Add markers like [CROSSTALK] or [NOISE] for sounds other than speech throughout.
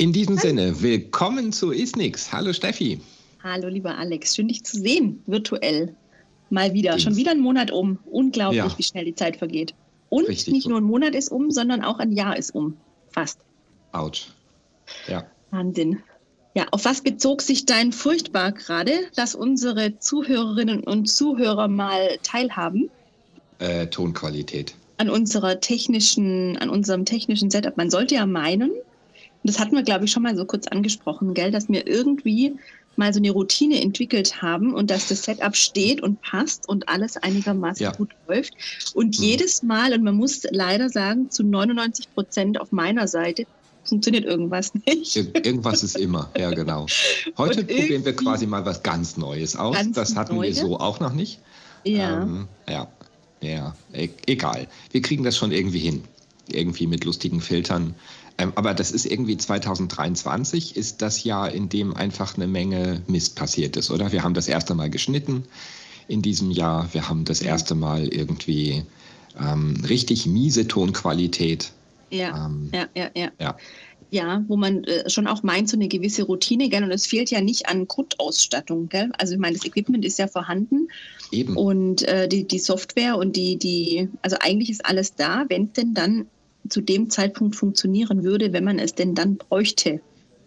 In diesem Sinne, willkommen zu Isnix. Hallo Steffi. Hallo lieber Alex, schön dich zu sehen, virtuell. Mal wieder, Dings. schon wieder ein Monat um. Unglaublich, ja. wie schnell die Zeit vergeht. Und Richtig nicht so. nur ein Monat ist um, sondern auch ein Jahr ist um. Fast. Autsch. Ja. Wahnsinn. Ja, auf was bezog sich dein Furchtbar gerade? Lass unsere Zuhörerinnen und Zuhörer mal teilhaben. Äh, Tonqualität. An unserer technischen, an unserem technischen Setup. Man sollte ja meinen, das hatten wir, glaube ich, schon mal so kurz angesprochen, gell, dass wir irgendwie mal so eine Routine entwickelt haben und dass das Setup steht und passt und alles einigermaßen ja. gut läuft. Und mhm. jedes Mal, und man muss leider sagen, zu 99 Prozent auf meiner Seite funktioniert irgendwas nicht. Irgendwas ist immer, ja genau. Heute probieren wir quasi mal was ganz Neues aus. Ganz das hatten Neue. wir so auch noch nicht. Ja. Ähm, ja, ja, e egal. Wir kriegen das schon irgendwie hin. Irgendwie mit lustigen Filtern. Ähm, aber das ist irgendwie 2023 ist das Jahr, in dem einfach eine Menge Mist passiert ist, oder? Wir haben das erste Mal geschnitten in diesem Jahr. Wir haben das erste Mal irgendwie ähm, richtig miese Tonqualität. Ja, ähm, ja, ja, ja, ja. Ja, wo man äh, schon auch meint, so eine gewisse Routine, gell? Und es fehlt ja nicht an Grundausstattung, gell? Also ich meine, das Equipment ist ja vorhanden. Eben. Und äh, die, die Software und die, die, also eigentlich ist alles da, wenn denn dann zu dem Zeitpunkt funktionieren würde, wenn man es denn dann bräuchte.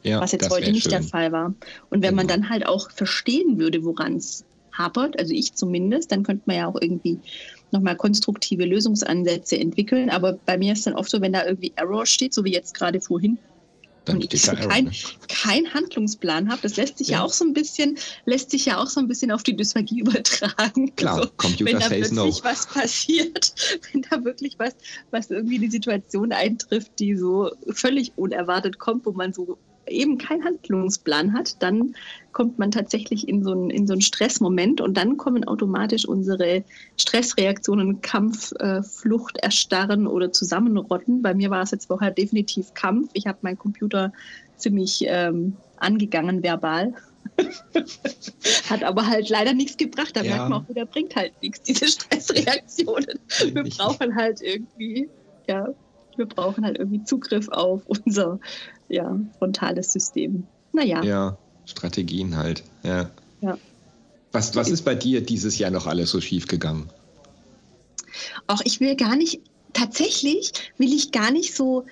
Ja, was jetzt heute nicht schön. der Fall war. Und wenn genau. man dann halt auch verstehen würde, woran es hapert, also ich zumindest, dann könnte man ja auch irgendwie nochmal konstruktive Lösungsansätze entwickeln. Aber bei mir ist dann oft so, wenn da irgendwie Error steht, so wie jetzt gerade vorhin, dann und ich so kein, ne? kein Handlungsplan habe, das lässt sich ja. ja. auch so ein bisschen, lässt sich ja auch so ein bisschen auf die Dysphagie [LAUGHS] übertragen. Klar, also, Computer wenn da plötzlich no. was passiert, [LAUGHS] wenn da wirklich was, was irgendwie die Situation eintrifft, die so völlig unerwartet kommt, wo man so eben keinen Handlungsplan hat, dann kommt man tatsächlich in so einen, in so einen Stressmoment und dann kommen automatisch unsere Stressreaktionen, Kampf, äh, Flucht, Erstarren oder Zusammenrotten. Bei mir war es jetzt vorher definitiv Kampf. Ich habe meinen Computer ziemlich ähm, angegangen verbal. [LAUGHS] Hat aber halt leider nichts gebracht. Da ja. merkt man auch wieder, bringt halt nichts, diese Stressreaktionen. Wir brauchen halt irgendwie, ja, wir brauchen halt irgendwie Zugriff auf unser ja, frontales System. Naja. Ja, Strategien halt, ja. ja. Was, was ist bei dir dieses Jahr noch alles so schief gegangen? Auch ich will gar nicht, tatsächlich will ich gar nicht so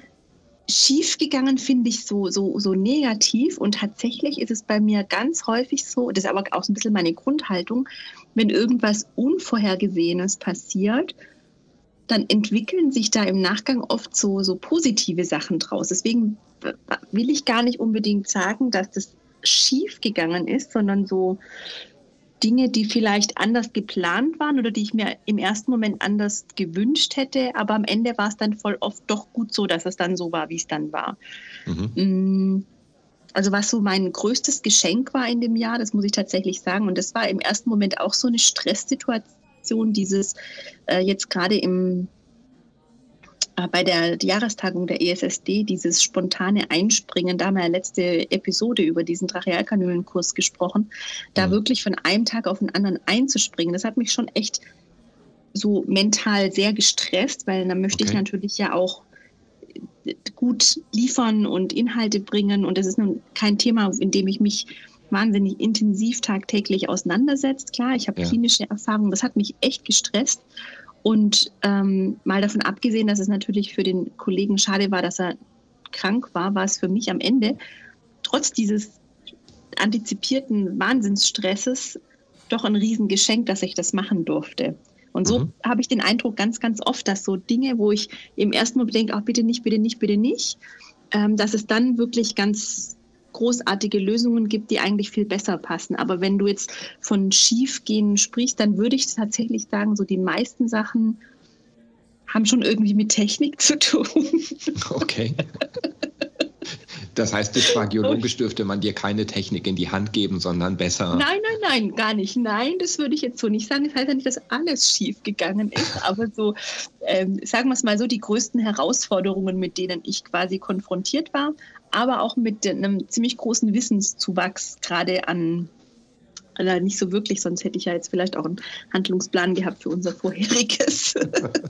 schief gegangen, finde ich so, so, so negativ. Und tatsächlich ist es bei mir ganz häufig so, das ist aber auch so ein bisschen meine Grundhaltung, wenn irgendwas Unvorhergesehenes passiert, dann entwickeln sich da im Nachgang oft so, so positive Sachen draus. Deswegen will ich gar nicht unbedingt sagen, dass das schief gegangen ist, sondern so Dinge, die vielleicht anders geplant waren oder die ich mir im ersten Moment anders gewünscht hätte, aber am Ende war es dann voll oft doch gut so, dass es dann so war, wie es dann war. Mhm. Mm, also was so mein größtes Geschenk war in dem Jahr, das muss ich tatsächlich sagen, und das war im ersten Moment auch so eine Stresssituation dieses äh, jetzt gerade im bei der Jahrestagung der ESSD dieses spontane Einspringen, da haben wir ja letzte Episode über diesen Trachealkanülenkurs gesprochen, da mhm. wirklich von einem Tag auf den anderen einzuspringen, das hat mich schon echt so mental sehr gestresst, weil dann möchte okay. ich natürlich ja auch gut liefern und Inhalte bringen und das ist nun kein Thema, in dem ich mich wahnsinnig intensiv tagtäglich auseinandersetzt. Klar, ich habe ja. klinische Erfahrungen, das hat mich echt gestresst. Und ähm, mal davon abgesehen, dass es natürlich für den Kollegen schade war, dass er krank war, war es für mich am Ende trotz dieses antizipierten Wahnsinnsstresses doch ein Riesengeschenk, dass ich das machen durfte. Und so mhm. habe ich den Eindruck ganz, ganz oft, dass so Dinge, wo ich im ersten Moment denke, ach bitte nicht, bitte nicht, bitte nicht, ähm, dass es dann wirklich ganz großartige Lösungen gibt, die eigentlich viel besser passen. Aber wenn du jetzt von Schiefgehen sprichst, dann würde ich tatsächlich sagen, so die meisten Sachen haben schon irgendwie mit Technik zu tun. Okay. Das heißt, biologisch dürfte man dir keine Technik in die Hand geben, sondern besser. Nein, nein, nein, gar nicht. Nein, das würde ich jetzt so nicht sagen. Das heißt ja nicht, dass alles schief gegangen ist, aber so, ähm, sagen wir es mal so, die größten Herausforderungen, mit denen ich quasi konfrontiert war, aber auch mit einem ziemlich großen Wissenszuwachs, gerade an Leider nicht so wirklich, sonst hätte ich ja jetzt vielleicht auch einen Handlungsplan gehabt für unser vorheriges,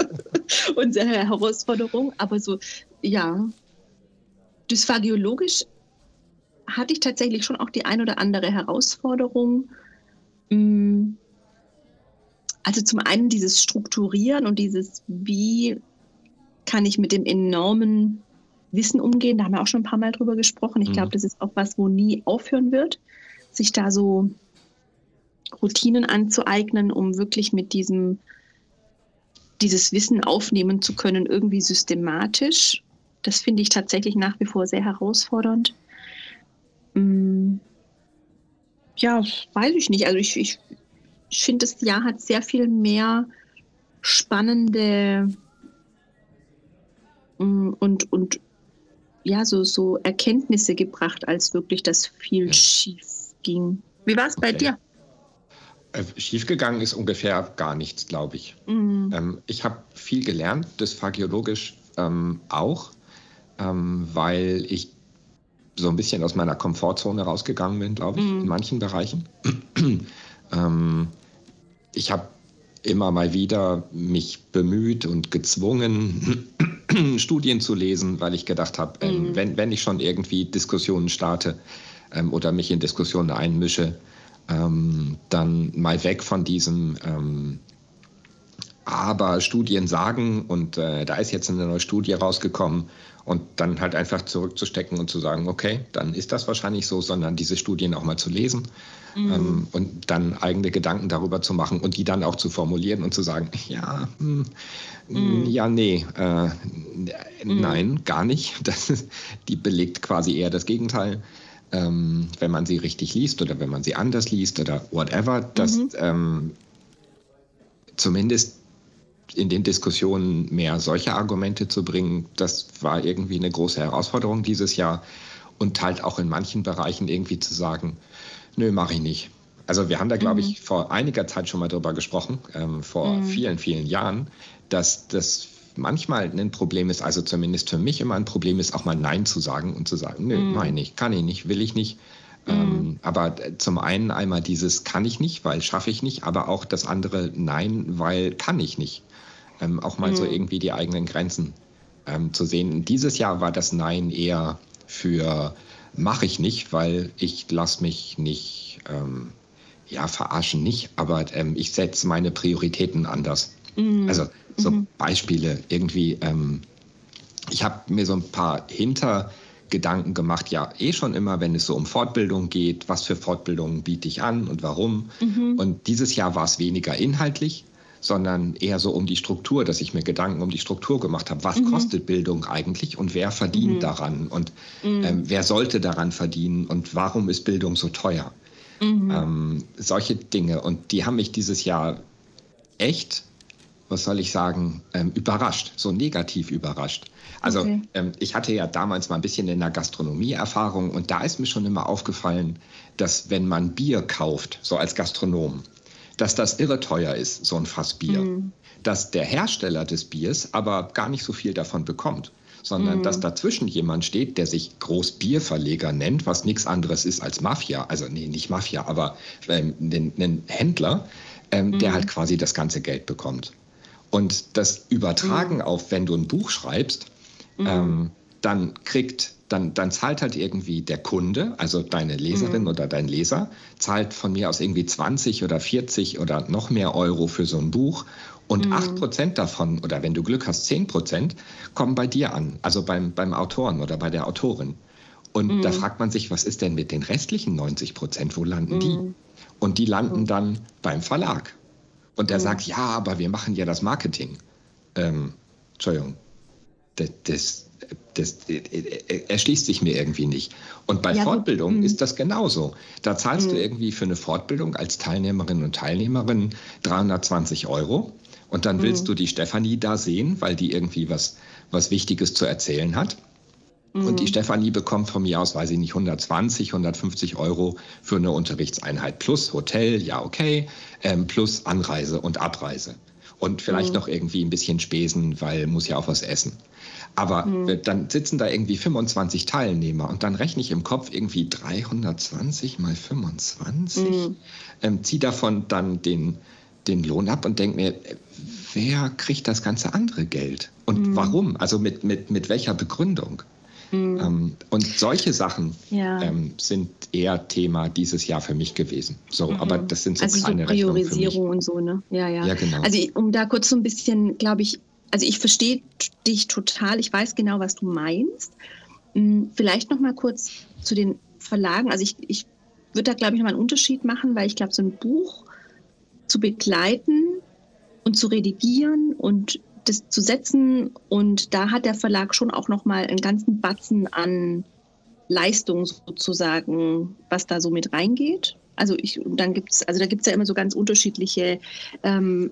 [LAUGHS] unsere Herausforderung. Aber so, ja, dysphagiologisch hatte ich tatsächlich schon auch die ein oder andere Herausforderung. Mm. Also zum einen dieses Strukturieren und dieses, wie kann ich mit dem enormen Wissen umgehen. Da haben wir auch schon ein paar Mal drüber gesprochen. Ich mhm. glaube, das ist auch was, wo nie aufhören wird, sich da so Routinen anzueignen, um wirklich mit diesem dieses Wissen aufnehmen zu können, irgendwie systematisch. Das finde ich tatsächlich nach wie vor sehr herausfordernd. Hm. Ja, weiß ich nicht. Also ich, ich, ich finde, das Jahr hat sehr viel mehr spannende hm, und, und ja, so, so Erkenntnisse gebracht, als wirklich das viel ja. schief ging. Wie war es bei dir? Äh, schiefgegangen ist ungefähr gar nichts, glaube ich. Mhm. Ähm, ich habe viel gelernt, das phagiologisch ähm, auch, ähm, weil ich so ein bisschen aus meiner Komfortzone rausgegangen bin, glaube ich, mhm. in manchen Bereichen. [CLEARS THROAT] ähm, ich habe immer mal wieder mich bemüht und gezwungen, [CLEARS THROAT] Studien zu lesen, weil ich gedacht habe, ähm, mhm. wenn, wenn ich schon irgendwie Diskussionen starte ähm, oder mich in Diskussionen einmische, ähm, dann mal weg von diesem ähm, aber Studien sagen und äh, da ist jetzt eine neue Studie rausgekommen und dann halt einfach zurückzustecken und zu sagen, okay, dann ist das wahrscheinlich so, sondern diese Studien auch mal zu lesen mhm. ähm, und dann eigene Gedanken darüber zu machen und die dann auch zu formulieren und zu sagen, ja, hm, mhm. ja, nee, äh, mhm. nein, gar nicht. [LAUGHS] Das, die belegt quasi eher das Gegenteil. Ähm, wenn man sie richtig liest oder wenn man sie anders liest oder whatever, dass mhm. ähm, zumindest in den Diskussionen mehr solche Argumente zu bringen, das war irgendwie eine große Herausforderung dieses Jahr. Und halt auch in manchen Bereichen irgendwie zu sagen, nö, mache ich nicht. Also wir haben da, glaube mhm. ich, vor einiger Zeit schon mal drüber gesprochen, ähm, vor mhm. vielen, vielen Jahren, dass das manchmal ein Problem ist, also zumindest für mich immer ein Problem ist, auch mal Nein zu sagen und zu sagen, nö, mhm. meine ich, kann ich nicht, will ich nicht. Mhm. Ähm, aber zum einen einmal dieses kann ich nicht, weil schaffe ich nicht, aber auch das andere Nein, weil kann ich nicht ähm, auch mal mhm. so irgendwie die eigenen Grenzen ähm, zu sehen. Dieses Jahr war das Nein eher für mache ich nicht, weil ich lasse mich nicht, ähm, ja, verarschen nicht, aber ähm, ich setze meine Prioritäten anders. Mhm. Also so mhm. Beispiele irgendwie, ähm, ich habe mir so ein paar Hintergedanken gemacht, ja, eh schon immer, wenn es so um Fortbildung geht, was für Fortbildungen biete ich an und warum. Mhm. Und dieses Jahr war es weniger inhaltlich, sondern eher so um die Struktur, dass ich mir Gedanken um die Struktur gemacht habe. Was mhm. kostet Bildung eigentlich und wer verdient mhm. daran und mhm. ähm, wer sollte daran verdienen und warum ist Bildung so teuer? Mhm. Ähm, solche Dinge. Und die haben mich dieses Jahr echt, was soll ich sagen, ähm, überrascht, so negativ überrascht. Also okay. Ähm, ich hatte ja damals mal ein bisschen in der Gastronomie Erfahrung und da ist mir schon immer aufgefallen, dass wenn man Bier kauft, so als Gastronom, dass das irre teuer ist, so ein Fass Bier. Mhm. Dass der Hersteller des Biers aber gar nicht so viel davon bekommt, sondern mhm. dass dazwischen jemand steht, der sich Großbierverleger nennt, was nichts anderes ist als Mafia. Also, nee, nicht Mafia, aber ähm, einen Händler, ähm, mhm. der halt quasi das ganze Geld bekommt. Und das Übertragen mhm. auf, wenn du ein Buch schreibst, mhm. ähm, dann kriegt dann, dann zahlt halt irgendwie der Kunde, also deine Leserin mhm. oder dein Leser, zahlt von mir aus irgendwie 20 oder 40 oder noch mehr Euro für so ein Buch. Und mhm. 8% davon, oder wenn du Glück hast, 10%, kommen bei dir an, also beim, beim Autoren oder bei der Autorin. Und mhm. da fragt man sich, was ist denn mit den restlichen 90 Prozent? Wo landen die? Mhm. Und die landen dann beim Verlag. Und der mhm. sagt, ja, aber wir machen ja das Marketing. Ähm, Entschuldigung, das, das, das erschließt sich mir irgendwie nicht. Und bei ja, Fortbildung hm. ist das genauso. Da zahlst mhm. du irgendwie für eine Fortbildung als Teilnehmerin und Teilnehmerin 320 Euro. Und dann willst mhm. du die Stefanie da sehen, weil die irgendwie was, was Wichtiges zu erzählen hat. Mhm. Und die hm. Stefanie bekommt von mir aus, weiß ich nicht, 120, 150 Euro für eine Unterrichtseinheit plus Hotel, ja okay, ähm, plus Anreise und Abreise. und vielleicht mhm. noch irgendwie ein bisschen Spesen, weil muss ja auch was essen. Aber mhm. dann sitzen da irgendwie 25 Teilnehmer und dann rechne ich im Kopf irgendwie 320 mal 25, mhm. ähm, ziehe davon dann den, den Lohn ab und denke mir, wer kriegt das ganze andere Geld und mhm. warum? Also mit, mit, mit welcher Begründung? Mhm. Ähm, und solche Sachen ja. ähm, sind eher Thema dieses Jahr für mich gewesen. So, mhm. aber das sind so also kleine so Priorisierung und so, ne? Ja, ja. ja genau. Also um da kurz so ein bisschen, glaube ich, also ich verstehe dich total, ich weiß genau, was du meinst. Hm, vielleicht noch mal kurz zu den Verlagen. Also ich, ich würde da, glaube ich, noch mal einen Unterschied machen, weil ich glaube, so ein Buch zu begleiten und zu redigieren und das zu setzen und da hat der Verlag schon auch noch mal einen ganzen Batzen an Leistung sozusagen, was da so mit reingeht. Also ich, dann gibt's, also da gibt es ja immer so ganz unterschiedliche ähm,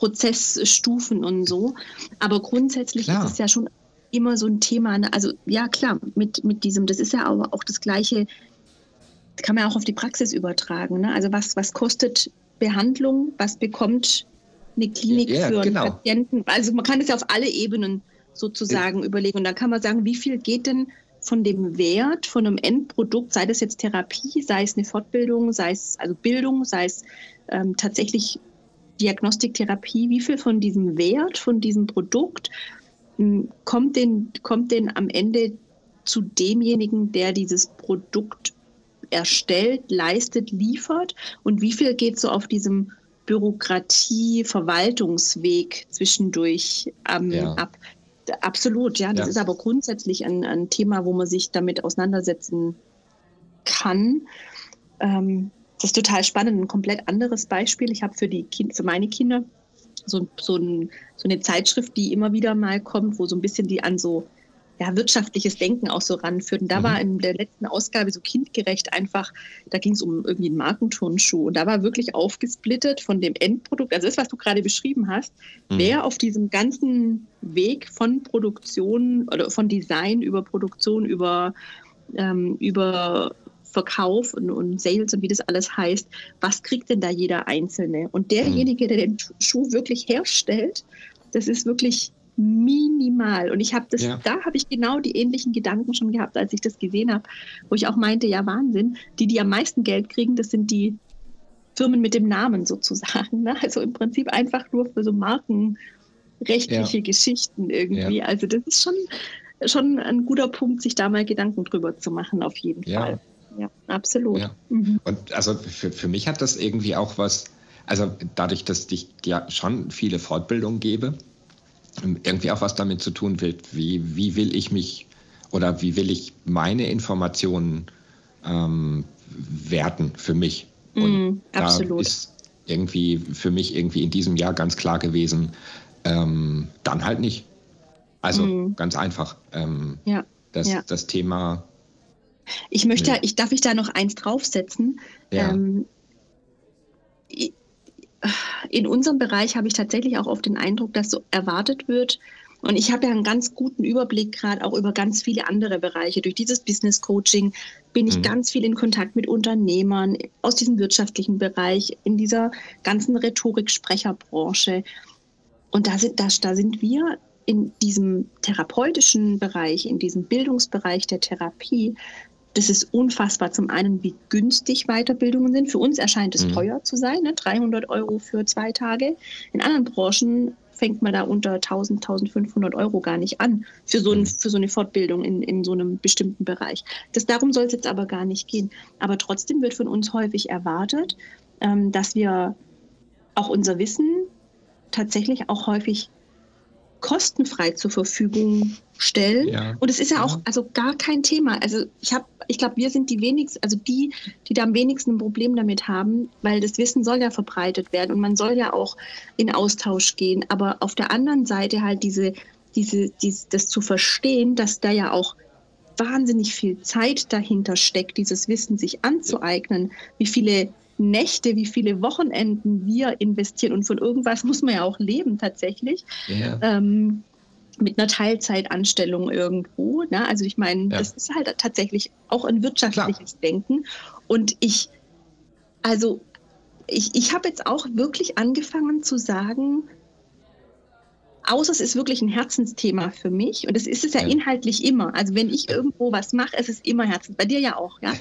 Prozessstufen und so. Aber grundsätzlich klar. ist es ja schon immer so ein Thema. Ne? Also ja, klar, mit, mit diesem, das ist ja aber auch das Gleiche, kann man auch auf die Praxis übertragen. Ne? Also was, was kostet Behandlung, was bekommt eine Klinik ja, für einen genau. Patienten? Also man kann es ja auf alle Ebenen sozusagen ja. überlegen. Und dann kann man sagen, wie viel geht denn von dem Wert von einem Endprodukt, sei das jetzt Therapie, sei es eine Fortbildung, sei es also Bildung, sei es ähm, tatsächlich Diagnostiktherapie, wie viel von diesem Wert, von diesem Produkt hm, kommt denn, kommt denn am Ende zu demjenigen, der dieses Produkt erstellt, leistet, liefert und wie viel geht so auf diesem Bürokratie-Verwaltungsweg zwischendurch ähm, ja. ab. Absolut, ja. Das ja. ist aber grundsätzlich ein, ein, Thema, wo man sich damit auseinandersetzen kann. Ähm, das ist total spannend. Ein komplett anderes Beispiel. Ich habe für, die kind, für meine Kinder so, so, ein, so, eine Zeitschrift, die immer wieder mal kommt, wo so ein bisschen die an so ja, wirtschaftliches Denken auch so ranführt. Und da mhm. war in der letzten Ausgabe so kindgerecht einfach, da ging es um irgendwie einen Markenturnschuh. Und da war wirklich aufgesplittet von dem Endprodukt, also das, was du gerade beschrieben hast, mhm. wer auf diesem ganzen Weg von Produktion oder von Design über Produktion, über, ähm, über Verkauf und, und, Sales und wie das alles heißt, was kriegt denn da jeder Einzelne? Und derjenige, der den Schuh wirklich herstellt, das ist wirklich minimal. Und ich habe das, ja. da habe ich genau die ähnlichen Gedanken schon gehabt, als ich das gesehen habe, wo ich auch meinte, ja Wahnsinn, die, die am meisten Geld kriegen, das sind die Firmen mit dem Namen sozusagen. Ne? Also im Prinzip einfach nur für so markenrechtliche ja. Geschichten irgendwie. Ja. Also das ist schon, schon ein guter Punkt, sich da mal Gedanken drüber zu machen, auf jeden Fall ja, absolut. Ja. Mhm. Und also für, für mich hat das irgendwie auch was, also dadurch, dass ich ja schon viele Fortbildungen gebe, irgendwie auch was damit zu tun wird, wie, wie will ich mich oder wie will ich meine Informationen ähm, werten für mich. Und mm, da absolut. ist irgendwie für mich irgendwie in diesem Jahr ganz klar gewesen, ähm, dann halt nicht. Also mm. ganz einfach. Ähm, ja. Das, ja. das Thema ich möchte, ja. ich darf ich da noch eins draufsetzen. Ja. Ähm, in unserem Bereich habe ich tatsächlich auch oft den Eindruck, dass so erwartet wird. Und ich habe ja einen ganz guten Überblick gerade auch über ganz viele andere Bereiche. Durch dieses Business Coaching bin ich mhm. ganz viel in Kontakt mit Unternehmern aus diesem wirtschaftlichen Bereich, in dieser ganzen Rhetorik-Sprecherbranche. Und da sind, da, da sind wir in diesem therapeutischen Bereich, in diesem Bildungsbereich der Therapie das ist unfassbar. Zum einen, wie günstig Weiterbildungen sind. Für uns erscheint es mhm. teuer zu sein, ne? 300 Euro für zwei Tage. In anderen Branchen fängt man da unter 1000, 1500 Euro gar nicht an für so, ein, mhm. für so eine Fortbildung in, in so einem bestimmten Bereich. Das, darum soll es jetzt aber gar nicht gehen. Aber trotzdem wird von uns häufig erwartet, ähm, dass wir auch unser Wissen tatsächlich auch häufig kostenfrei zur Verfügung stellen. Ja. Und es ist ja auch also gar kein Thema. Also ich habe, ich glaube, wir sind die wenigsten, also die, die da am wenigsten ein Problem damit haben, weil das Wissen soll ja verbreitet werden und man soll ja auch in Austausch gehen. Aber auf der anderen Seite halt diese, diese, diese das zu verstehen, dass da ja auch wahnsinnig viel Zeit dahinter steckt, dieses Wissen sich anzueignen, wie viele Nächte, wie viele Wochenenden wir investieren. Und von irgendwas muss man ja auch leben tatsächlich. Ja. Ähm, mit einer Teilzeitanstellung irgendwo. Ne? Also ich meine, ja. das ist halt tatsächlich auch ein wirtschaftliches Klar. Denken. Und ich, also ich, ich habe jetzt auch wirklich angefangen zu sagen, außer es ist wirklich ein Herzensthema für mich und das ist es ja, ja. inhaltlich immer. Also wenn ich irgendwo was mache, ist es immer Herzens. Bei dir ja auch, ja.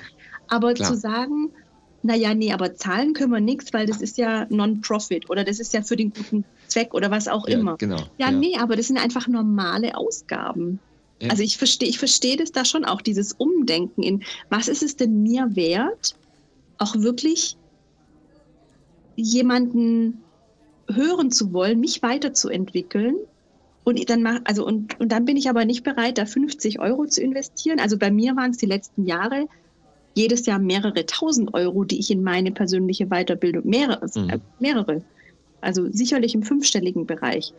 Aber Klar. zu sagen, naja, nee, aber zahlen können wir nichts, weil das ist ja Non-Profit oder das ist ja für den guten Zweck oder was auch ja, immer. Genau. Ja, ja, nee, aber das sind einfach normale Ausgaben. Ja. Also ich verstehe ich versteh das da schon auch, dieses Umdenken in, was ist es denn mir wert, auch wirklich jemanden hören zu wollen, mich weiterzuentwickeln. Und dann, mach, also und, und dann bin ich aber nicht bereit, da 50 Euro zu investieren. Also bei mir waren es die letzten Jahre jedes Jahr mehrere tausend Euro, die ich in meine persönliche Weiterbildung, mehrere, mhm. äh, mehrere, also sicherlich im fünfstelligen Bereich,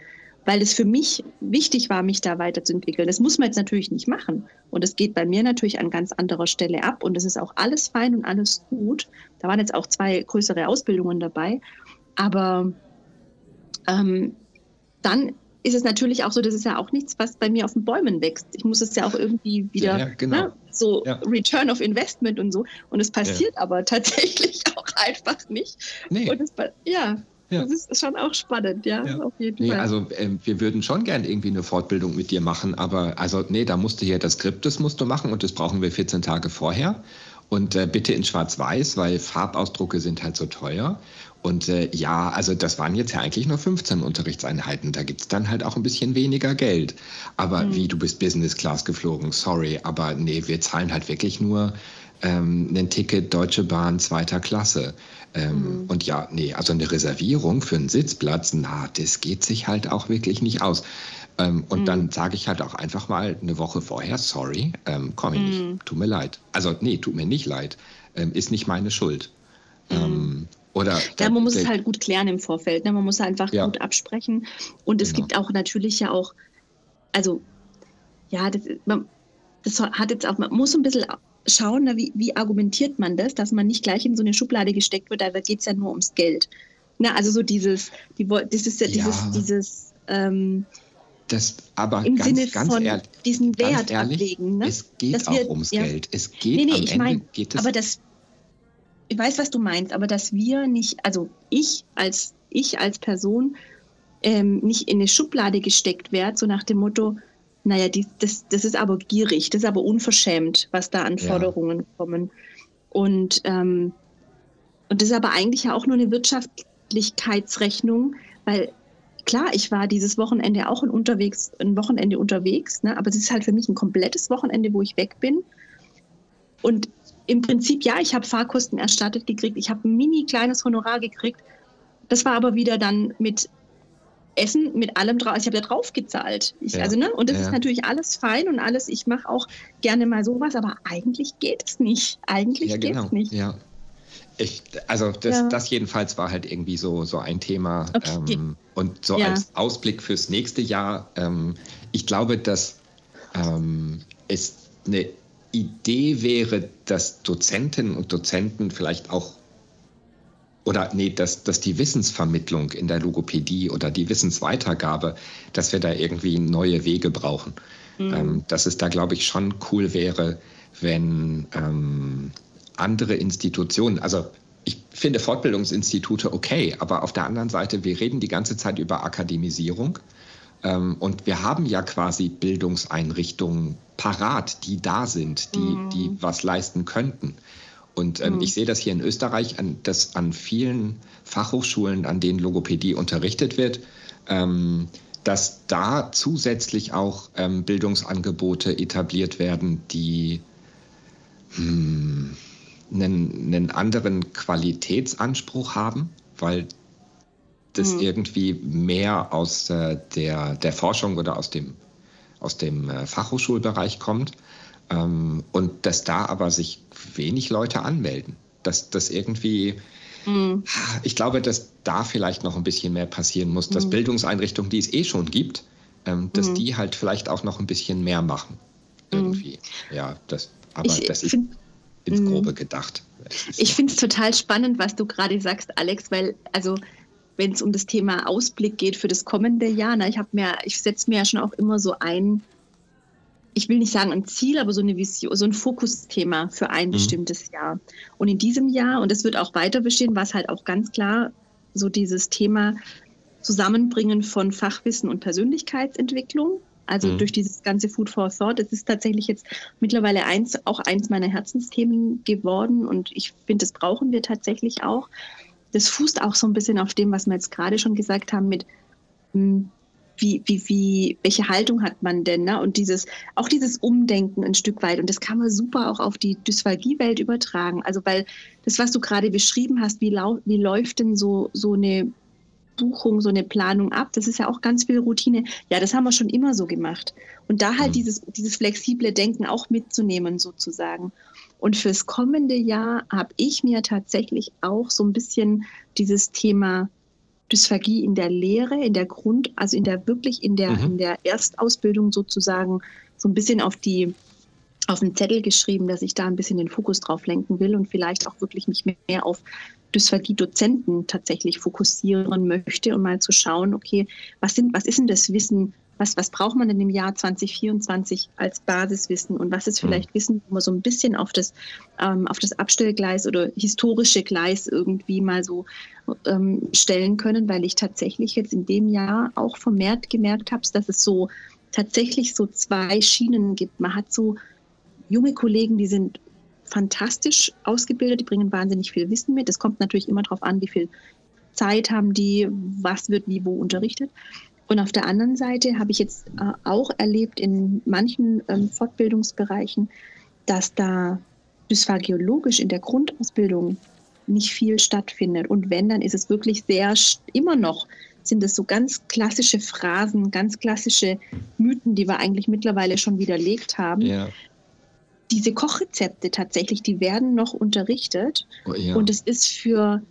weil es für mich wichtig war, mich da weiterzuentwickeln. Das muss man jetzt natürlich nicht machen. Und es geht bei mir natürlich an ganz anderer Stelle ab und es ist auch alles fein und alles gut. Da waren jetzt auch zwei größere Ausbildungen dabei. Aber ähm, dann ist es natürlich auch so, das ist ja auch nichts, was bei mir auf den Bäumen wächst. Ich muss es ja auch irgendwie wieder, ja, genau. ne, so ja. Return of Investment und so. Und es passiert ja. aber tatsächlich [LAUGHS] auch einfach nicht. Nee. Und es, ja, ja. Das ist schon auch spannend, ja, ja. auf jeden nee, Fall. Also äh, wir würden schon gern irgendwie eine Fortbildung mit dir machen, aber also nee, da musst du hier das Skript, das musst du machen und das brauchen wir 14 Tage vorher. Und äh, bitte in Schwarz-Weiß, weil Farbausdrucke sind halt so teuer. Und äh, ja, also das waren jetzt ja eigentlich nur 15 Unterrichtseinheiten. Da gibt es dann halt auch ein bisschen weniger Geld. Aber mhm. wie, du bist Business Class geflogen, sorry, aber nee, wir zahlen halt wirklich nur ähm, ein Ticket Deutsche Bahn zweiter Klasse. Ähm, mhm. Und ja, nee, also eine Reservierung für einen Sitzplatz, na, das geht sich halt auch wirklich nicht aus. Ähm, und mhm. dann sage ich halt auch einfach mal eine Woche vorher, sorry, ähm, komme ich mhm. nicht, tut mir leid. Also nee, tut mir nicht leid, ähm, ist nicht meine Schuld. Mhm. Ähm, oder ja, man muss es halt gut klären im Vorfeld. Ne? Man muss einfach ja. gut absprechen. Und es genau. gibt auch natürlich ja auch, also ja, das, man, das hat jetzt auch, man muss ein bisschen schauen, ne, wie, wie argumentiert man das, dass man nicht gleich in so eine Schublade gesteckt wird, da geht es ja nur ums Geld. Ne? Also so dieses, die, ist ja dieses, dieses ähm, das aber im ganz, Sinne ganz von ehrlich, diesen Wert ehrlich, ablegen. Ne? Es geht dass auch wir, ums ja. Geld. Es geht nee, nee, am ich Ende mein, geht es aber das, ich weiß, was du meinst, aber dass wir nicht, also ich als ich als Person ähm, nicht in eine Schublade gesteckt werde, so nach dem Motto, naja, die, das, das ist aber gierig, das ist aber unverschämt, was da an Forderungen ja. kommen. Und, ähm, und das ist aber eigentlich ja auch nur eine Wirtschaftlichkeitsrechnung, weil klar, ich war dieses Wochenende auch ein, unterwegs, ein Wochenende unterwegs, ne, aber es ist halt für mich ein komplettes Wochenende, wo ich weg bin. Und im Prinzip, ja, ich habe Fahrkosten erstattet gekriegt, ich habe ein mini kleines Honorar gekriegt. Das war aber wieder dann mit Essen, mit allem drauf. Also ich habe ja drauf gezahlt. Ich, ja. Also, ne? Und das ja. ist natürlich alles fein und alles. Ich mache auch gerne mal sowas, aber eigentlich geht es nicht. Eigentlich ja, geht es genau. nicht. Ja. Ich, also das, ja. das, jedenfalls war halt irgendwie so, so ein Thema. Okay. Ähm, und so ja. als Ausblick fürs nächste Jahr, ähm, ich glaube, dass ähm, es eine Idee wäre, dass Dozentinnen und Dozenten vielleicht auch oder nee, dass, dass die Wissensvermittlung in der Logopädie oder die Wissensweitergabe, dass wir da irgendwie neue Wege brauchen. Mhm. Ähm, dass es da, glaube ich, schon cool wäre, wenn ähm, andere Institutionen, also ich finde Fortbildungsinstitute okay, aber auf der anderen Seite, wir reden die ganze Zeit über Akademisierung. Ähm, und wir haben ja quasi Bildungseinrichtungen parat, die da sind, die, mhm. die was leisten könnten. Und ähm, mhm. ich sehe das hier in Österreich, an, dass an vielen Fachhochschulen, an denen Logopädie unterrichtet wird, ähm, dass da zusätzlich auch ähm, Bildungsangebote etabliert werden, die hm, einen, einen anderen Qualitätsanspruch haben, weil das mhm. irgendwie mehr aus äh, der, der Forschung oder aus dem, aus dem äh, Fachhochschulbereich kommt. Ähm, und dass da aber sich wenig Leute anmelden. Dass das irgendwie, mhm. ich glaube, dass da vielleicht noch ein bisschen mehr passieren muss, dass mhm. Bildungseinrichtungen, die es eh schon gibt, ähm, dass mhm. die halt vielleicht auch noch ein bisschen mehr machen. Mhm. Irgendwie. Ja, das, aber ich das ist ins mhm. Grobe gedacht. Ich finde es total spannend, was du gerade sagst, Alex, weil, also, wenn es um das Thema Ausblick geht für das kommende Jahr, na, ich habe mir, ich setze mir ja schon auch immer so ein, ich will nicht sagen ein Ziel, aber so eine Vision, so ein Fokusthema für ein mhm. bestimmtes Jahr. Und in diesem Jahr, und das wird auch weiter bestehen, was halt auch ganz klar so dieses Thema Zusammenbringen von Fachwissen und Persönlichkeitsentwicklung. Also mhm. durch dieses ganze Food for Thought. Das ist tatsächlich jetzt mittlerweile eins, auch eins meiner Herzensthemen geworden. Und ich finde, das brauchen wir tatsächlich auch. Das fußt auch so ein bisschen auf dem, was wir jetzt gerade schon gesagt haben, mit hm, wie, wie, wie, welche Haltung hat man denn? Ne? Und dieses, auch dieses Umdenken ein Stück weit. Und das kann man super auch auf die Dysphagie-Welt übertragen. Also, weil das, was du gerade beschrieben hast, wie, lau wie läuft denn so, so eine Buchung, so eine Planung ab? Das ist ja auch ganz viel Routine. Ja, das haben wir schon immer so gemacht. Und da halt mhm. dieses, dieses flexible Denken auch mitzunehmen, sozusagen. Und fürs kommende Jahr habe ich mir tatsächlich auch so ein bisschen dieses Thema Dysphagie in der Lehre, in der Grund, also in der wirklich in der, mhm. in der Erstausbildung sozusagen so ein bisschen auf die auf den Zettel geschrieben, dass ich da ein bisschen den Fokus drauf lenken will und vielleicht auch wirklich mich mehr auf Dysphagie-Dozenten tatsächlich fokussieren möchte und mal zu schauen, okay, was sind, was ist denn das Wissen, was, was braucht man denn im Jahr 2024 als Basiswissen und was ist mhm. vielleicht Wissen, wo man so ein bisschen auf das, ähm, auf das Abstellgleis oder historische Gleis irgendwie mal so ähm, stellen können, weil ich tatsächlich jetzt in dem Jahr auch vermehrt gemerkt habe, dass es so tatsächlich so zwei Schienen gibt. Man hat so junge Kollegen, die sind fantastisch ausgebildet, die bringen wahnsinnig viel Wissen mit. Es kommt natürlich immer darauf an, wie viel Zeit haben die, was wird wie wo unterrichtet. Und auf der anderen Seite habe ich jetzt äh, auch erlebt in manchen ähm, Fortbildungsbereichen, dass da dysphagiologisch in der Grundausbildung nicht viel stattfindet. Und wenn, dann ist es wirklich sehr, immer noch sind es so ganz klassische Phrasen, ganz klassische Mythen, die wir eigentlich mittlerweile schon widerlegt haben. Ja. Diese Kochrezepte tatsächlich, die werden noch unterrichtet. Oh, ja. Und es ist für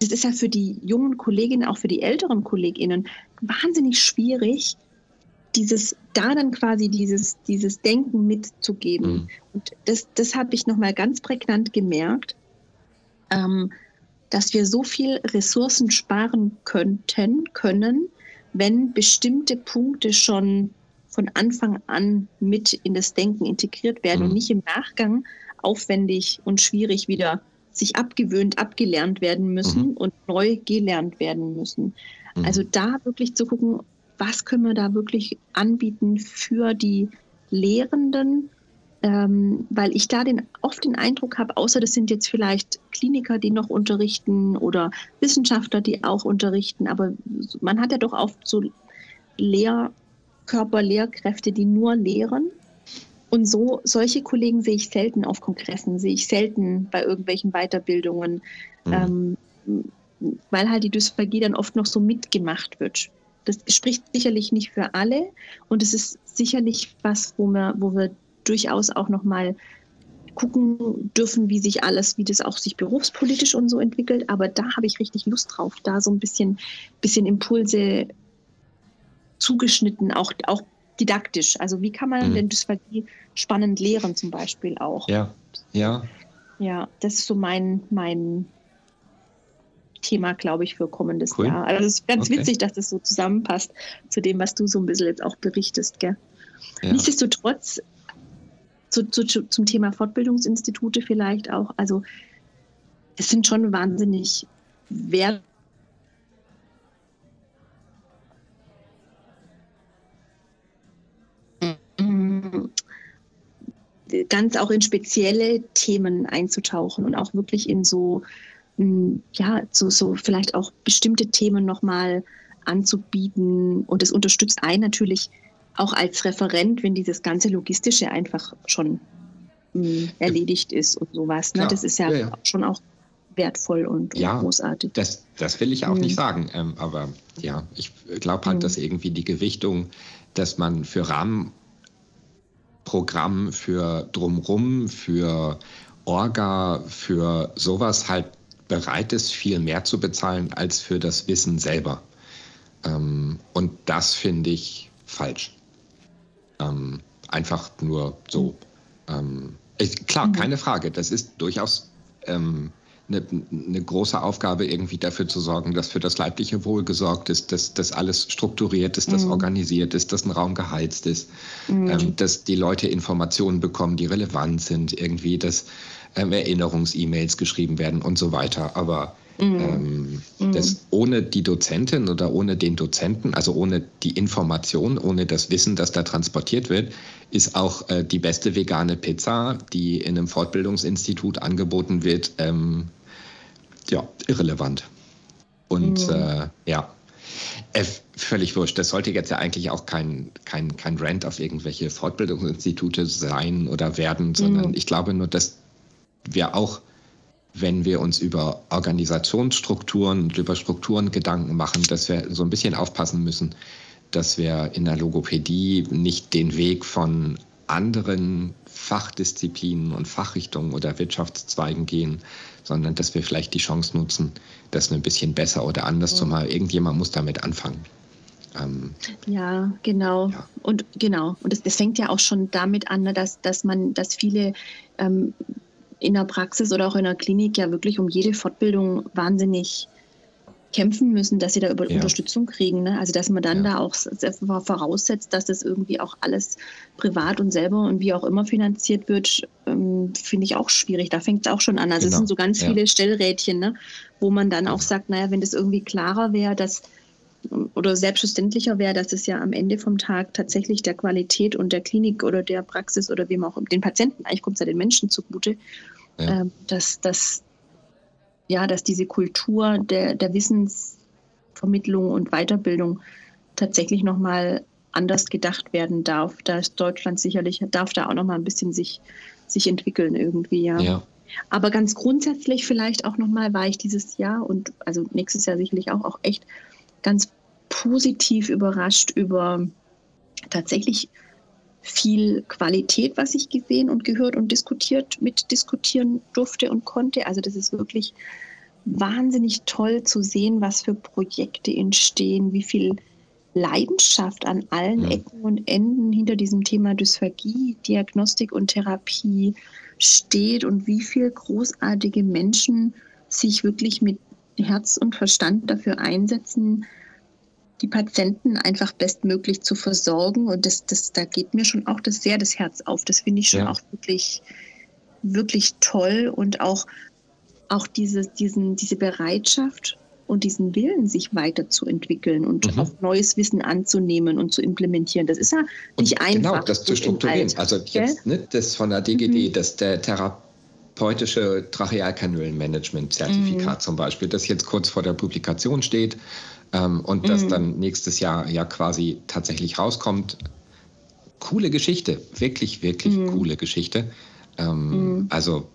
das ist ja für die jungen Kolleginnen, auch für die älteren Kolleginnen wahnsinnig schwierig, dieses da dann quasi dieses, dieses Denken mitzugeben. Mhm. Und das, das habe ich nochmal ganz prägnant gemerkt, ähm, dass wir so viel Ressourcen sparen könnten, können, wenn bestimmte Punkte schon von Anfang an mit in das Denken integriert werden mhm. und nicht im Nachgang aufwendig und schwierig wieder sich abgewöhnt, abgelernt werden müssen mhm. und neu gelernt werden müssen. Mhm. Also da wirklich zu gucken, was können wir da wirklich anbieten für die Lehrenden, ähm, weil ich da den, oft den Eindruck habe, außer das sind jetzt vielleicht Kliniker, die noch unterrichten oder Wissenschaftler, die auch unterrichten, aber man hat ja doch oft so Lehrkörper, Lehrkräfte, die nur lehren und so, solche Kollegen sehe ich selten auf Kongressen, sehe ich selten bei irgendwelchen Weiterbildungen, mhm. ähm, weil halt die Dysphagie dann oft noch so mitgemacht wird. Das spricht sicherlich nicht für alle und es ist sicherlich was, wo wir, wo wir durchaus auch nochmal gucken dürfen, wie sich alles, wie das auch sich berufspolitisch und so entwickelt. Aber da habe ich richtig Lust drauf, da so ein bisschen, bisschen Impulse zugeschnitten, auch, auch didaktisch. Also wie kann man mhm. denn Dysphagie spannend lehren zum Beispiel auch? Ja, ja. Ja, das ist so mein, mein Thema, glaube ich, für kommendes cool. Jahr. Also es ist ganz okay. witzig, dass das so zusammenpasst zu dem, was du so ein bisschen jetzt auch berichtest. Gell? Ja. Nichtsdestotrotz, zu, zu, zum Thema Fortbildungsinstitute vielleicht auch, also es sind schon wahnsinnig wert ganz auch in spezielle Themen einzutauchen und auch wirklich in so, hm, ja, so, so vielleicht auch bestimmte Themen nochmal anzubieten. Und es unterstützt einen natürlich auch als Referent, wenn dieses ganze Logistische einfach schon mh, hm, erledigt ist und sowas. Ne? Das ist ja, ja, ja, schon auch wertvoll und, ja, großartig. Das, das will ich auch mhm. nicht sagen. Ähm, aber ja, ich glaube halt, mhm. dass irgendwie die Gewichtung, dass man für Rahmen Programm für Drumrum, für Orga, für sowas halt bereit ist, viel mehr zu bezahlen als für das Wissen selber. Ähm, und das finde ich falsch. Ähm, einfach nur so. Ähm, ich, klar, mhm. keine Frage. Das ist durchaus ähm, eine, eine, große Aufgabe, irgendwie dafür zu sorgen, dass für das leibliche Wohl gesorgt ist, dass das alles strukturiert ist, dass mhm. organisiert ist, dass ein Raum geheizt ist, mhm. ähm, dass die Leute Informationen bekommen, die relevant sind, irgendwie, dass ähm, Erinnerungs-E-Mails geschrieben werden und so weiter. Aber Mhm. Ähm, mhm. Das ohne die Dozentin oder ohne den Dozenten, also ohne die Information, ohne das Wissen, das da transportiert wird, ist auch äh, die beste vegane Pizza, die in einem Fortbildungsinstitut angeboten wird, ähm, ja, irrelevant. Und mhm. äh, ja, äh, völlig wurscht. Das sollte jetzt ja eigentlich auch kein, kein, kein Rant auf irgendwelche Fortbildungsinstitute sein oder werden, sondern mhm. ich glaube nur, dass wir auch wenn wir uns über Organisationsstrukturen und über Strukturen Gedanken machen, dass wir so ein bisschen aufpassen müssen, dass wir in der Logopädie nicht den Weg von anderen Fachdisziplinen und Fachrichtungen oder Wirtschaftszweigen gehen, sondern dass wir vielleicht die Chance nutzen, das ein bisschen besser oder anders ja. zu machen. Irgendjemand muss damit anfangen. Ähm, ja, genau. Ja. Und genau. Und das, das, fängt ja auch schon damit an, ne, dass, dass man, dass viele ähm, in der Praxis oder auch in der Klinik ja wirklich um jede Fortbildung wahnsinnig kämpfen müssen, dass sie da über ja. Unterstützung kriegen. Ne? Also dass man dann ja. da auch voraussetzt, dass das irgendwie auch alles privat und selber und wie auch immer finanziert wird, ähm, finde ich auch schwierig. Da fängt es auch schon an. Also genau. es sind so ganz viele Stellrädchen, ne? wo man dann auch sagt, naja, wenn das irgendwie klarer wäre, dass oder selbstverständlicher wäre, dass es ja am Ende vom Tag tatsächlich der Qualität und der Klinik oder der Praxis oder wem auch den Patienten, eigentlich kommt es ja den Menschen zugute, ja. ähm, dass, dass, ja, dass diese Kultur der, der Wissensvermittlung und Weiterbildung tatsächlich nochmal anders gedacht werden darf. Da ist Deutschland sicherlich, darf da auch nochmal ein bisschen sich, sich entwickeln irgendwie, ja. ja. Aber ganz grundsätzlich vielleicht auch nochmal war ich dieses Jahr und also nächstes Jahr sicherlich auch, auch echt ganz positiv überrascht über tatsächlich viel Qualität, was ich gesehen und gehört und diskutiert, mitdiskutieren durfte und konnte. Also das ist wirklich wahnsinnig toll zu sehen, was für Projekte entstehen, wie viel Leidenschaft an allen ja. Ecken und Enden hinter diesem Thema Dysphagie, Diagnostik und Therapie steht und wie viel großartige Menschen sich wirklich mit Herz und Verstand dafür einsetzen, die Patienten einfach bestmöglich zu versorgen. Und das, das, da geht mir schon auch das sehr das Herz auf. Das finde ich schon ja. auch wirklich, wirklich toll und auch, auch diese, diesen, diese Bereitschaft und diesen Willen, sich weiterzuentwickeln und mhm. auch neues Wissen anzunehmen und zu implementieren. Das ist ja nicht und einfach. Genau, das zu strukturieren. also jetzt ne, das von der DGD, mhm. das der therapeutische Trachealkanülenmanagement-Zertifikat mhm. zum Beispiel, das jetzt kurz vor der Publikation steht ähm, und das mhm. dann nächstes Jahr ja quasi tatsächlich rauskommt. Coole Geschichte, wirklich, wirklich mhm. coole Geschichte. Ähm, mhm. Also,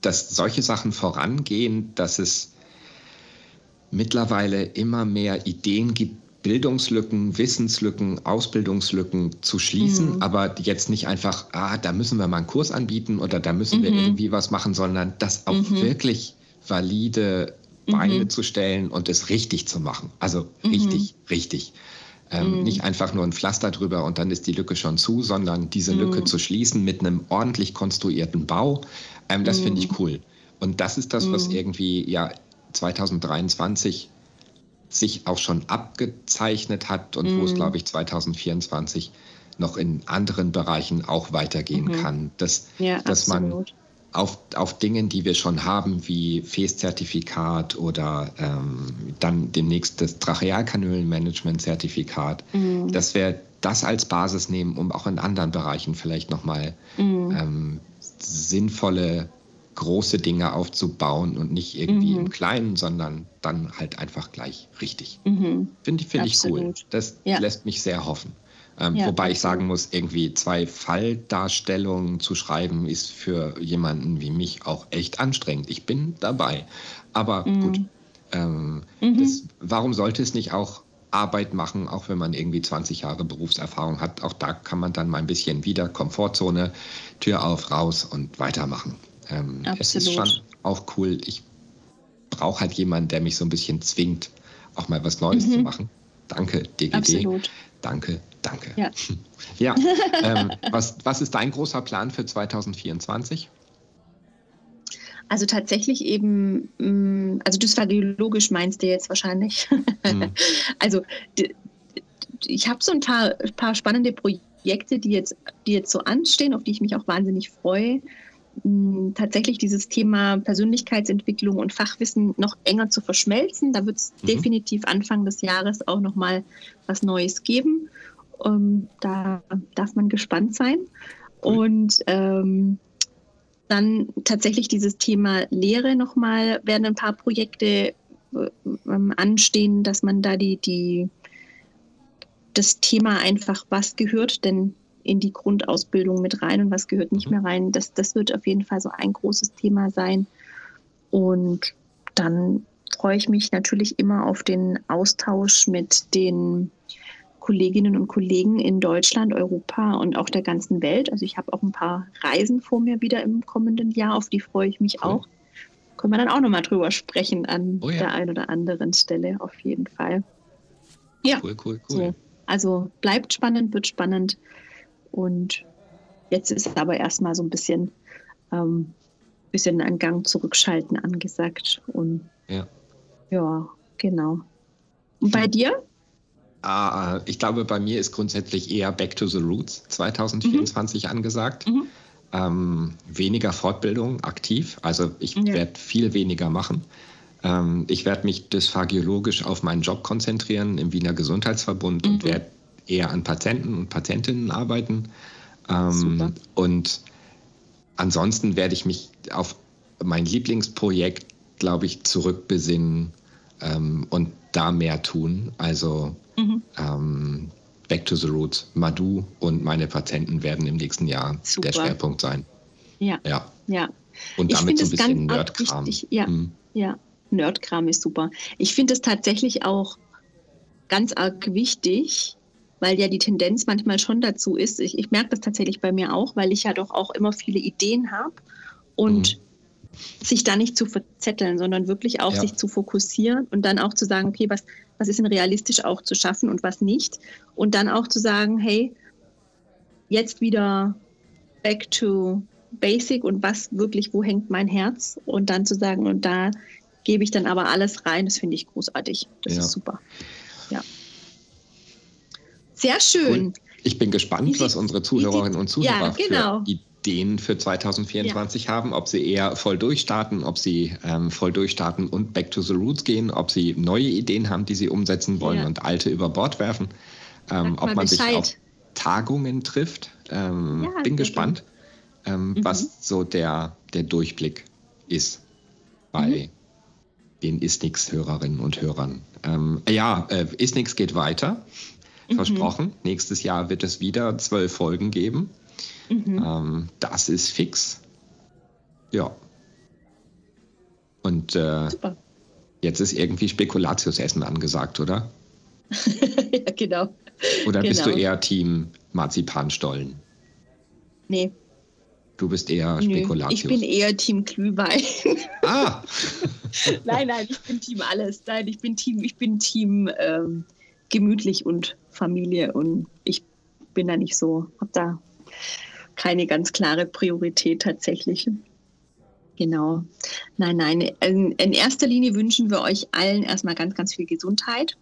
dass solche Sachen vorangehen, dass es mittlerweile immer mehr Ideen gibt, Bildungslücken, Wissenslücken, Ausbildungslücken zu schließen, mhm. aber jetzt nicht einfach, ah, da müssen wir mal einen Kurs anbieten oder da müssen mhm. wir irgendwie was machen, sondern das auch mhm. wirklich valide Beine mhm. zu stellen und es richtig zu machen. Also mhm. richtig, richtig. Ähm, mhm. Nicht einfach nur ein Pflaster drüber und dann ist die Lücke schon zu, sondern diese Lücke mhm. zu schließen mit einem ordentlich konstruierten Bau, ähm, das finde ich mhm. cool. Und das ist das, was irgendwie ja 2023 sich auch schon abgezeichnet hat und wo es, glaube ich, 2024 noch in anderen Bereichen auch weitergehen kann. Dass, ja, dass man auf, auf Dingen, die wir schon haben, wie FES-Zertifikat oder ähm, dann demnächst das Trachealkanülenmanagement-Zertifikat, mhm. dass wir das als Basis nehmen, um auch in anderen Bereichen vielleicht nochmal mhm. ähm, sinnvolle, große Dinge aufzubauen und nicht irgendwie mhm. im Kleinen, sondern dann halt einfach gleich richtig. Mhm. Finde find ich cool. Das ja. lässt mich sehr hoffen. Ähm, ja, wobei ich sagen muss, irgendwie zwei Falldarstellungen zu schreiben, ist für jemanden wie mich auch echt anstrengend. Ich bin dabei. Aber mhm. gut, ähm, mhm. das, warum sollte es nicht auch Arbeit machen, auch wenn man irgendwie 20 Jahre Berufserfahrung hat? Auch da kann man dann mal ein bisschen wieder Komfortzone, Tür auf, raus und weitermachen. Ähm, es ist schon auch cool. Ich brauche halt jemanden, der mich so ein bisschen zwingt, auch mal was Neues mhm. zu machen. Danke, DGD. Absolut. Danke, danke. Ja, [LAUGHS] ja ähm, was, was ist dein großer Plan für 2024? Also tatsächlich eben, mm, also dysphagiologisch meinst du jetzt wahrscheinlich. Mhm. [LAUGHS] also ich habe so ein paar, paar spannende Projekte, die jetzt, die jetzt so anstehen, auf die ich mich auch wahnsinnig freue. Mm, tatsächlich dieses Thema Persönlichkeitsentwicklung und Fachwissen noch enger zu verschmelzen. Da wird es mhm. definitiv Anfang des Jahres auch nochmal was Neues geben. Um, ähm, da darf man gespannt sein. Und ähm, dann tatsächlich dieses Thema Lehre nochmal, werden ein paar Projekte ähm, anstehen, dass man da die, die, das Thema einfach, was gehört denn in die Grundausbildung mit rein und was gehört nicht mhm. mehr rein. Das, das wird auf jeden Fall so ein großes Thema sein. Und dann freue ich mich natürlich immer auf den Austausch mit den Kolleginnen und Kollegen in Deutschland, Europa und auch der ganzen Welt. Also ich habe auch ein paar Reisen vor mir wieder im kommenden Jahr, auf die freue ich mich cool. auch. Können wir dann auch nochmal drüber sprechen an oh ja. der einen oder anderen Stelle, auf jeden Fall. Ja, cool, cool, cool. So. Also bleibt spannend, wird spannend. Und jetzt ist aber erstmal so ein bisschen, ähm, bisschen ein Gang zurückschalten angesagt. Und ja, ja genau. Und bei dir? Ah, ich glaube, bei mir ist grundsätzlich eher Back to the Roots 2024 mhm. angesagt. Mhm. Ähm, weniger Fortbildung aktiv, also ich ja. werde viel weniger machen. Ähm, ich werde mich dysphagiologisch auf meinen Job konzentrieren im Wiener Gesundheitsverbund mhm. und werde eher an Patienten und Patientinnen arbeiten. Ähm, und ansonsten werde ich mich auf mein Lieblingsprojekt, glaube ich, zurückbesinnen ähm, und da mehr tun. Also mhm. ähm, Back to the Roots. Madu und meine Patienten werden im nächsten Jahr Super. der Schwerpunkt sein. Ja. Ja. ja. Und damit so ein bisschen Nerdkram. Ja. Mhm. ja, Nerdkram ist super. Ich finde es tatsächlich auch ganz arg wichtig, weil ja die Tendenz manchmal schon dazu ist, ich, ich merke das tatsächlich bei mir auch, weil ich ja doch auch immer viele Ideen habe und mhm. Sich da nicht zu verzetteln, sondern wirklich auch ja. sich zu fokussieren und dann auch zu sagen, okay, was, was ist denn realistisch auch zu schaffen und was nicht. Und dann auch zu sagen, hey, jetzt wieder back to basic und was wirklich, wo hängt mein Herz? Und dann zu sagen, und da gebe ich dann aber alles rein, das finde ich großartig. Das ja. ist super. Ja. Sehr schön. Cool. Ich bin gespannt, was unsere Zuhörerinnen und Zuhörer ja, genau. für Ideen für 2024 ja. haben, ob sie eher voll durchstarten, ob sie ähm, voll durchstarten und back to the roots gehen, ob sie neue Ideen haben, die sie umsetzen wollen ja. und alte über Bord werfen, ähm, ob man Bescheid. sich auf Tagungen trifft. Ähm, ja, bin gespannt, ähm, mhm. was so der, der Durchblick ist bei mhm. den Isnix-Hörerinnen und Hörern. Ähm, ja, äh, Isnix geht weiter. Mhm. Versprochen. Nächstes Jahr wird es wieder zwölf Folgen geben. Mhm. Ähm, das ist fix. Ja. Und äh, jetzt ist irgendwie Spekulatiusessen angesagt, oder? [LAUGHS] ja, genau. Oder genau. bist du genau. eher Team Marzipanstollen? Nee. Du bist eher Spekulatius. Ich bin eher Team Glühwein. Ah! [LAUGHS] nein, nein, ich bin Team alles. Nein, ich bin Team, ich bin Team ähm, gemütlich und Familie und ich bin da nicht so, habe da keine ganz klare Priorität tatsächlich. Genau. Nein, nein. In, in, erster Linie wünschen wir euch allen erstmal ganz, ganz viel Gesundheit.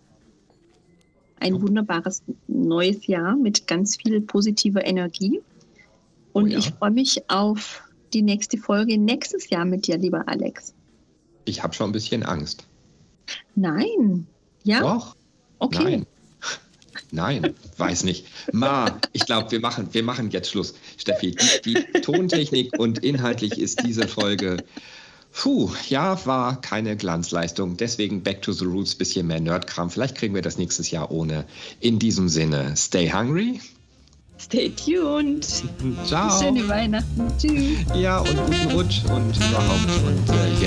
Ein wunderbares neues Jahr mit ganz viel positiver Energie. Und oh ja. ich freue mich auf die nächste Folge nächstes Jahr mit dir, lieber Alex. Ich habe schon ein bisschen Angst. Nein. Ja? Doch. Okay. Nein. Nein, weiß nicht. Ma, ich glaube, wir machen, wir machen jetzt Schluss. Steffi, die, die Tontechnik und inhaltlich ist diese Folge Puh, ja, war keine Glanzleistung. Deswegen Back to the Roots, bisschen mehr Nerdkram. Vielleicht kriegen wir das nächstes Jahr ohne. In diesem Sinne, stay hungry. Stay tuned. Ciao. Schöne Weihnachten. Tschüss. Ja, und guten Rutsch und überhaupt. Und äh,